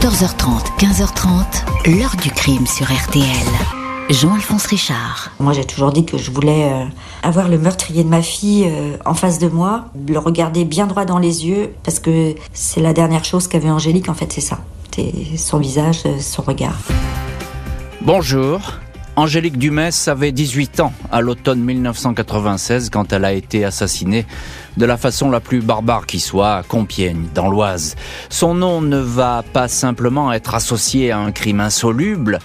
14h30, 15h30, l'heure du crime sur RTL. Jean-Alphonse Richard. Moi, j'ai toujours dit que je voulais euh, avoir le meurtrier de ma fille euh, en face de moi, le regarder bien droit dans les yeux, parce que c'est la dernière chose qu'avait Angélique, en fait, c'est ça. C'est son visage, euh, son regard. Bonjour. Angélique Dumès avait 18 ans à l'automne 1996 quand elle a été assassinée de la façon la plus barbare qui soit à Compiègne, dans l'Oise. Son nom ne va pas simplement être associé à un crime insoluble,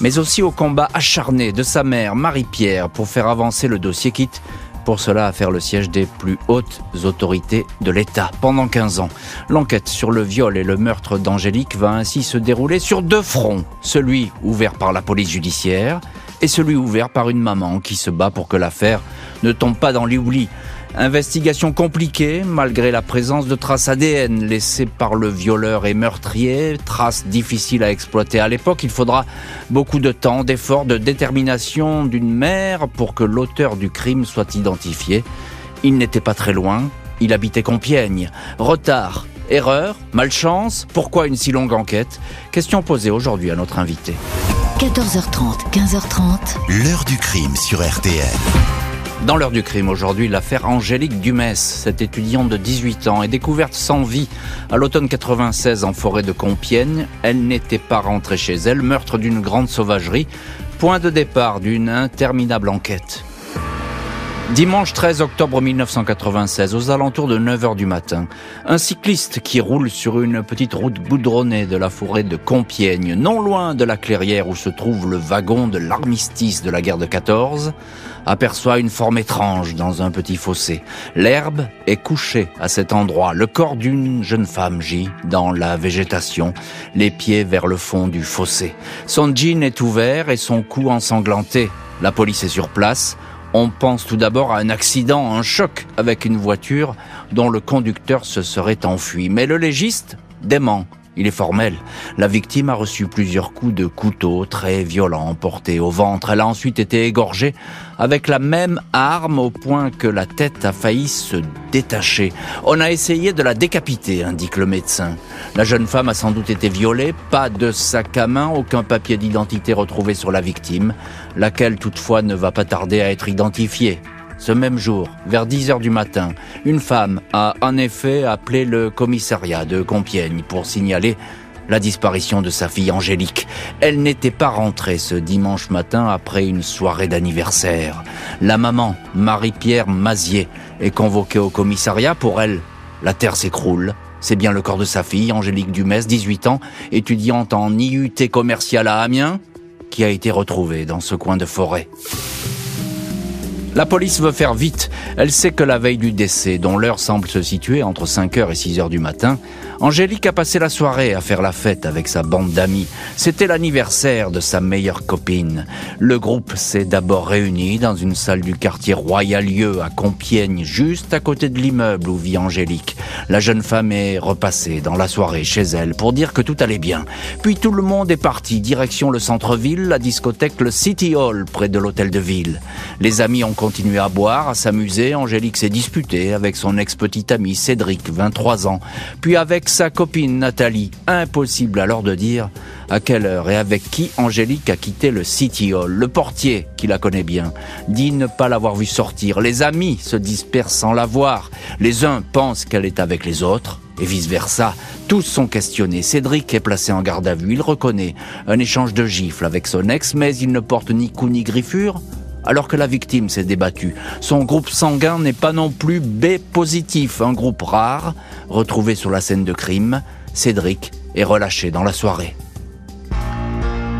mais aussi au combat acharné de sa mère, Marie-Pierre, pour faire avancer le dossier quitte pour cela à faire le siège des plus hautes autorités de l'État pendant 15 ans. L'enquête sur le viol et le meurtre d'Angélique va ainsi se dérouler sur deux fronts, celui ouvert par la police judiciaire et celui ouvert par une maman qui se bat pour que l'affaire ne tombe pas dans l'oubli. Investigation compliquée malgré la présence de traces ADN laissées par le violeur et meurtrier, traces difficiles à exploiter à l'époque. Il faudra beaucoup de temps, d'efforts, de détermination d'une mère pour que l'auteur du crime soit identifié. Il n'était pas très loin, il habitait Compiègne. Retard, erreur, malchance, pourquoi une si longue enquête? Question posée aujourd'hui à notre invité. 14h30, 15h30. L'heure du crime sur RTL. Dans l'heure du crime aujourd'hui, l'affaire Angélique Dumès, cette étudiante de 18 ans, est découverte sans vie à l'automne 96 en forêt de Compiègne. Elle n'était pas rentrée chez elle, meurtre d'une grande sauvagerie, point de départ d'une interminable enquête. Dimanche 13 octobre 1996, aux alentours de 9h du matin, un cycliste qui roule sur une petite route goudronnée de la forêt de Compiègne, non loin de la clairière où se trouve le wagon de l'armistice de la guerre de 14, aperçoit une forme étrange dans un petit fossé. L'herbe est couchée à cet endroit. Le corps d'une jeune femme gît dans la végétation, les pieds vers le fond du fossé. Son jean est ouvert et son cou ensanglanté. La police est sur place. On pense tout d'abord à un accident, un choc avec une voiture dont le conducteur se serait enfui. Mais le légiste dément. Il est formel. La victime a reçu plusieurs coups de couteau très violents portés au ventre. Elle a ensuite été égorgée avec la même arme au point que la tête a failli se détacher. On a essayé de la décapiter, indique le médecin. La jeune femme a sans doute été violée, pas de sac à main, aucun papier d'identité retrouvé sur la victime, laquelle toutefois ne va pas tarder à être identifiée. Ce même jour, vers 10 heures du matin, une femme a en effet appelé le commissariat de Compiègne pour signaler la disparition de sa fille Angélique. Elle n'était pas rentrée ce dimanche matin après une soirée d'anniversaire. La maman, Marie-Pierre Mazier, est convoquée au commissariat. Pour elle, la terre s'écroule. C'est bien le corps de sa fille, Angélique Dumès, 18 ans, étudiante en IUT commercial à Amiens, qui a été retrouvée dans ce coin de forêt. La police veut faire vite. Elle sait que la veille du décès, dont l'heure semble se situer entre 5h et 6h du matin, Angélique a passé la soirée à faire la fête avec sa bande d'amis. C'était l'anniversaire de sa meilleure copine. Le groupe s'est d'abord réuni dans une salle du quartier Royalieu à Compiègne, juste à côté de l'immeuble où vit Angélique. La jeune femme est repassée dans la soirée chez elle pour dire que tout allait bien. Puis tout le monde est parti direction le centre-ville, la discothèque le City Hall près de l'hôtel de ville. Les amis ont continué à boire, à s'amuser. Angélique s'est disputée avec son ex-petit ami Cédric, 23 ans, puis avec sa copine Nathalie. Impossible alors de dire à quelle heure et avec qui Angélique a quitté le City Hall. Le portier, qui la connaît bien, dit ne pas l'avoir vue sortir. Les amis se dispersent sans la voir. Les uns pensent qu'elle est avec les autres. Et vice-versa, tous sont questionnés. Cédric est placé en garde à vue. Il reconnaît un échange de gifles avec son ex, mais il ne porte ni coup ni griffure alors que la victime s'est débattue. Son groupe sanguin n'est pas non plus B positif, un groupe rare, retrouvé sur la scène de crime. Cédric est relâché dans la soirée.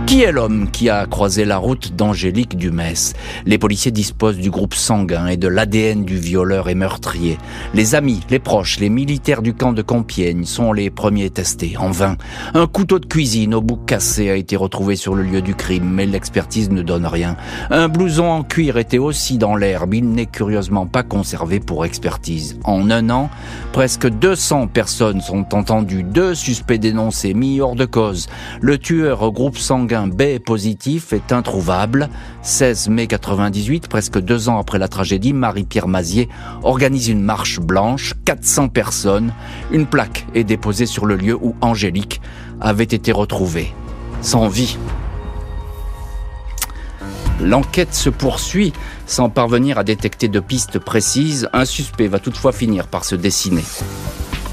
Qui est l'homme qui a croisé la route d'Angélique Dumès? Les policiers disposent du groupe sanguin et de l'ADN du violeur et meurtrier. Les amis, les proches, les militaires du camp de Compiègne sont les premiers testés, en vain. Un couteau de cuisine au bout cassé a été retrouvé sur le lieu du crime, mais l'expertise ne donne rien. Un blouson en cuir était aussi dans l'herbe, il n'est curieusement pas conservé pour expertise. En un an, presque 200 personnes sont entendues, deux suspects dénoncés, mis hors de cause. Le tueur au groupe sanguin sanguin B positif est introuvable. 16 mai 98, presque deux ans après la tragédie, Marie-Pierre Mazier organise une marche blanche, 400 personnes. Une plaque est déposée sur le lieu où Angélique avait été retrouvée, sans vie. L'enquête se poursuit sans parvenir à détecter de pistes précises. Un suspect va toutefois finir par se dessiner.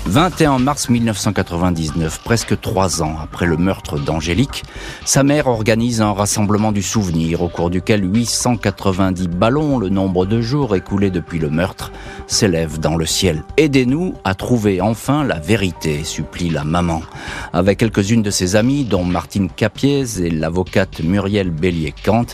21 mars 1999, presque trois ans après le meurtre d'Angélique, sa mère organise un rassemblement du souvenir au cours duquel 890 ballons, le nombre de jours écoulés depuis le meurtre, s'élèvent dans le ciel. Aidez-nous à trouver enfin la vérité, supplie la maman. Avec quelques-unes de ses amies, dont Martine Capiez et l'avocate Muriel Bélier-Kant,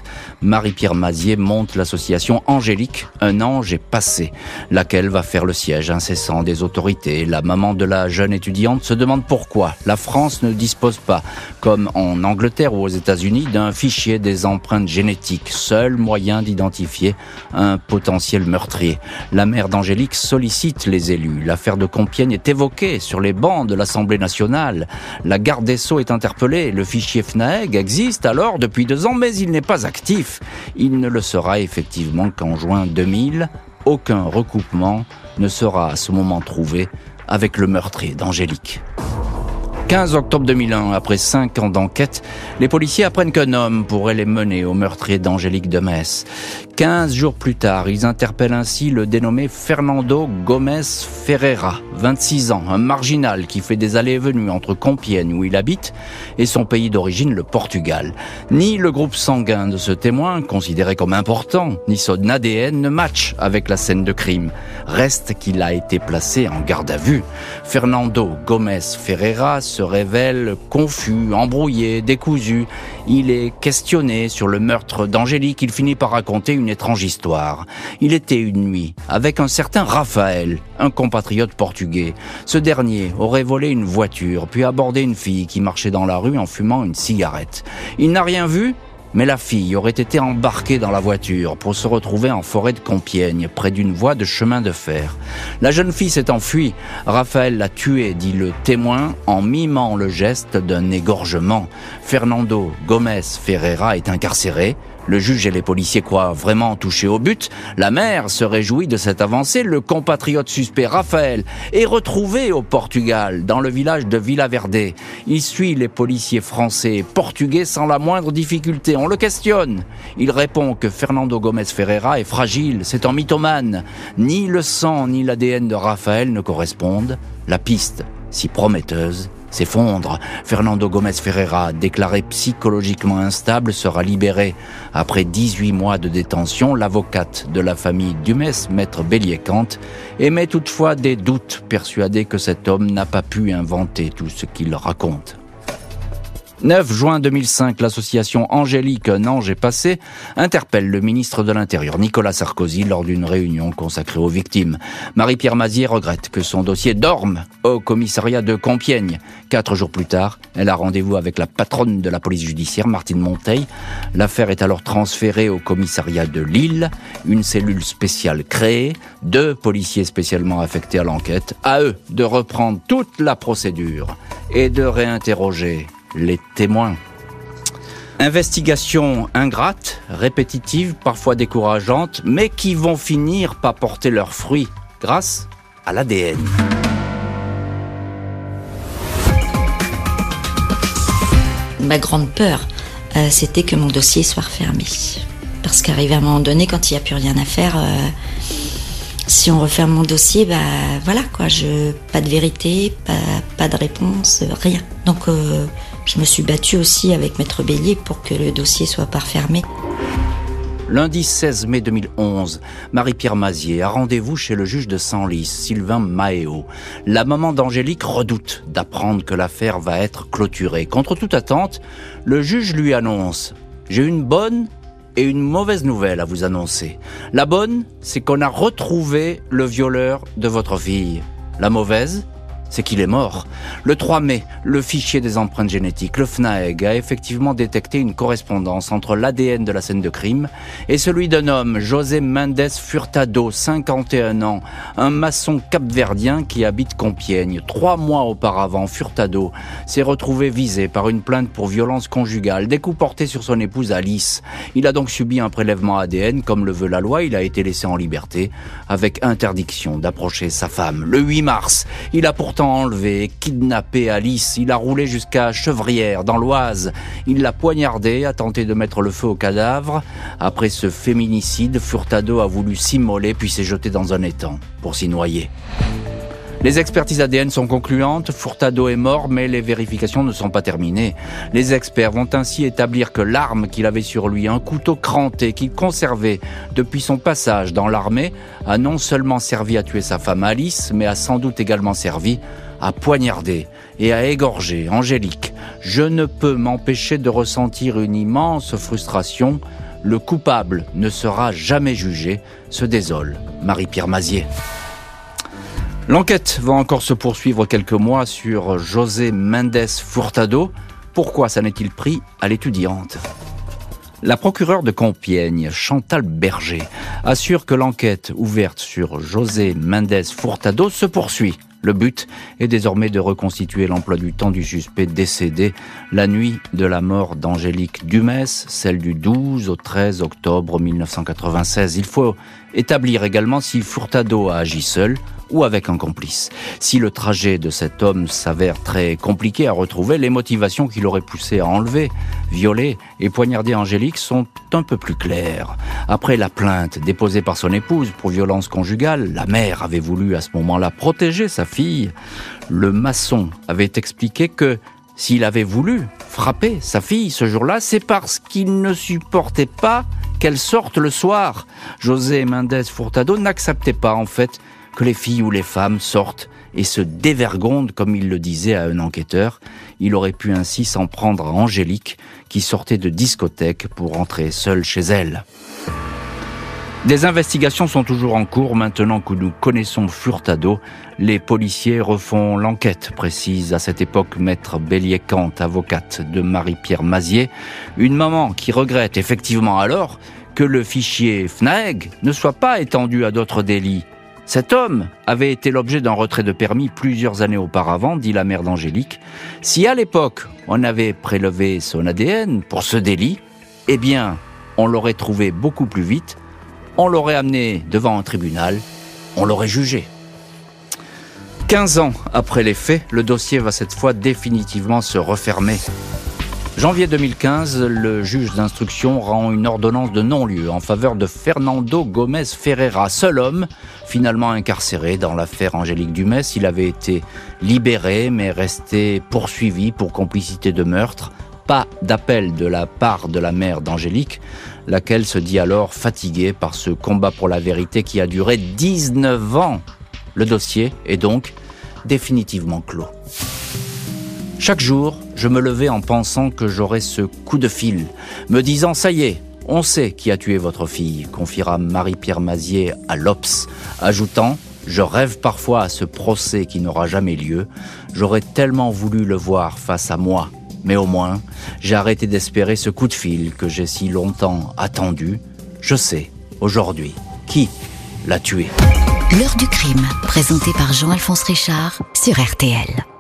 Marie-Pierre Mazier monte l'association Angélique, un ange est passé, laquelle va faire le siège incessant des autorités. La maman de la jeune étudiante se demande pourquoi la France ne dispose pas, comme en Angleterre ou aux États-Unis, d'un fichier des empreintes génétiques, seul moyen d'identifier un potentiel meurtrier. La mère d'Angélique sollicite les élus. L'affaire de Compiègne est évoquée sur les bancs de l'Assemblée nationale. La garde des Sceaux est interpellée. Le fichier FNAEG existe alors depuis deux ans, mais il n'est pas actif. Il ne le sera effectivement qu'en juin 2000. Aucun recoupement ne sera à ce moment trouvé avec le meurtrier d'Angélique. 15 octobre 2001, après cinq ans d'enquête, les policiers apprennent qu'un homme pourrait les mener au meurtrier d'Angélique de Metz. 15 jours plus tard, ils interpellent ainsi le dénommé Fernando Gomez Ferreira, 26 ans, un marginal qui fait des allées et venues entre Compiègne où il habite et son pays d'origine, le Portugal. Ni le groupe sanguin de ce témoin, considéré comme important, ni son ADN ne match avec la scène de crime. Reste qu'il a été placé en garde à vue. Fernando Gomez Ferreira se révèle confus, embrouillé, décousu. Il est questionné sur le meurtre d'Angélique. Il finit par raconter une étrange histoire. Il était une nuit avec un certain Raphaël, un compatriote portugais. Ce dernier aurait volé une voiture, puis abordé une fille qui marchait dans la rue en fumant une cigarette. Il n'a rien vu, mais la fille aurait été embarquée dans la voiture pour se retrouver en forêt de Compiègne, près d'une voie de chemin de fer. La jeune fille s'est enfuie. Raphaël l'a tuée, dit le témoin, en mimant le geste d'un égorgement. Fernando Gomez Ferreira est incarcéré. Le juge et les policiers croient vraiment toucher au but. La mère se réjouit de cette avancée. Le compatriote suspect Raphaël est retrouvé au Portugal, dans le village de Villaverde. Il suit les policiers français et portugais sans la moindre difficulté. On le questionne. Il répond que Fernando Gomez Ferreira est fragile, c'est un mythomane. Ni le sang ni l'ADN de Raphaël ne correspondent. La piste, si prometteuse, s'effondre. Fernando Gomez Ferreira, déclaré psychologiquement instable, sera libéré. Après 18 mois de détention, l'avocate de la famille Dumès, maître Bélier-Kant, émet toutefois des doutes, persuadé que cet homme n'a pas pu inventer tout ce qu'il raconte. 9 juin 2005, l'association Angélique Un ange est passé interpelle le ministre de l'Intérieur Nicolas Sarkozy lors d'une réunion consacrée aux victimes. Marie-Pierre Mazier regrette que son dossier dorme au commissariat de Compiègne. Quatre jours plus tard, elle a rendez-vous avec la patronne de la police judiciaire, Martine Monteil. L'affaire est alors transférée au commissariat de Lille, une cellule spéciale créée, deux policiers spécialement affectés à l'enquête, à eux de reprendre toute la procédure et de réinterroger les témoins. Investigations ingrates, répétitives, parfois décourageantes, mais qui vont finir par porter leurs fruits grâce à l'ADN. Ma grande peur, euh, c'était que mon dossier soit refermé. Parce qu'arrivé à un moment donné, quand il n'y a plus rien à faire, euh, si on referme mon dossier, bah voilà quoi, pas de vérité, pas, de réponse, rien. Donc euh, je me suis battue aussi avec Maître Bélier pour que le dossier soit pas refermé. Lundi 16 mai 2011, Marie-Pierre Mazier a rendez-vous chez le juge de Senlis, Sylvain Maéo. La maman d'Angélique redoute d'apprendre que l'affaire va être clôturée. Contre toute attente, le juge lui annonce J'ai une bonne et une mauvaise nouvelle à vous annoncer. La bonne, c'est qu'on a retrouvé le violeur de votre fille. La mauvaise, c'est qu'il est mort. Le 3 mai, le fichier des empreintes génétiques, le FNAEG, a effectivement détecté une correspondance entre l'ADN de la scène de crime et celui d'un homme, José Mendes Furtado, 51 ans, un maçon capverdien qui habite Compiègne. Trois mois auparavant, Furtado s'est retrouvé visé par une plainte pour violence conjugale, des coups portés sur son épouse Alice. Il a donc subi un prélèvement ADN comme le veut la loi, il a été laissé en liberté avec interdiction d'approcher sa femme. Le 8 mars, il a pourtant enlevé, kidnappé Alice il a roulé jusqu'à Chevrières, dans l'Oise. Il l'a poignardé, a tenté de mettre le feu au cadavre. Après ce féminicide, Furtado a voulu s'immoler puis s'est jeté dans un étang pour s'y noyer. Les expertises ADN sont concluantes, Furtado est mort, mais les vérifications ne sont pas terminées. Les experts vont ainsi établir que l'arme qu'il avait sur lui, un couteau cranté qu'il conservait depuis son passage dans l'armée, a non seulement servi à tuer sa femme Alice, mais a sans doute également servi à poignarder et à égorger Angélique. Je ne peux m'empêcher de ressentir une immense frustration. Le coupable ne sera jamais jugé, se désole Marie-Pierre Mazier. L'enquête va encore se poursuivre quelques mois sur José Mendes Furtado. Pourquoi ça n'est-il pris à l'étudiante? La procureure de Compiègne, Chantal Berger, assure que l'enquête ouverte sur José Mendes Furtado se poursuit. Le but est désormais de reconstituer l'emploi du temps du suspect décédé la nuit de la mort d'Angélique Dumès, celle du 12 au 13 octobre 1996. Il faut établir également si Furtado a agi seul ou avec un complice. Si le trajet de cet homme s'avère très compliqué à retrouver, les motivations qui l'auraient poussé à enlever, violer et poignarder Angélique sont un peu plus claires. Après la plainte déposée par son épouse pour violence conjugale, la mère avait voulu à ce moment-là protéger sa fille. Le maçon avait expliqué que s'il avait voulu frapper sa fille ce jour-là, c'est parce qu'il ne supportait pas qu'elle sorte le soir. José Mendes Furtado n'acceptait pas en fait que les filles ou les femmes sortent et se dévergondent, comme il le disait à un enquêteur. Il aurait pu ainsi s'en prendre à Angélique, qui sortait de discothèque pour rentrer seule chez elle. Des investigations sont toujours en cours maintenant que nous connaissons Furtado. Les policiers refont l'enquête, précise à cette époque maître Bélier-Kant, avocate de Marie-Pierre Mazier. Une maman qui regrette effectivement alors que le fichier FNAEG ne soit pas étendu à d'autres délits. Cet homme avait été l'objet d'un retrait de permis plusieurs années auparavant, dit la mère d'Angélique. Si à l'époque on avait prélevé son ADN pour ce délit, eh bien, on l'aurait trouvé beaucoup plus vite, on l'aurait amené devant un tribunal, on l'aurait jugé. 15 ans après les faits, le dossier va cette fois définitivement se refermer. Janvier 2015, le juge d'instruction rend une ordonnance de non-lieu en faveur de Fernando Gomez Ferreira, seul homme finalement incarcéré dans l'affaire Angélique Dumès. Il avait été libéré mais resté poursuivi pour complicité de meurtre. Pas d'appel de la part de la mère d'Angélique, laquelle se dit alors fatiguée par ce combat pour la vérité qui a duré 19 ans. Le dossier est donc définitivement clos. Chaque jour, je me levais en pensant que j'aurais ce coup de fil, me disant ça y est, on sait qui a tué votre fille, confiera Marie-Pierre Mazier à l'Obs, ajoutant Je rêve parfois à ce procès qui n'aura jamais lieu. J'aurais tellement voulu le voir face à moi. Mais au moins, j'ai arrêté d'espérer ce coup de fil que j'ai si longtemps attendu. Je sais, aujourd'hui, qui l'a tué. L'heure du crime, présenté par Jean-Alphonse Richard sur RTL.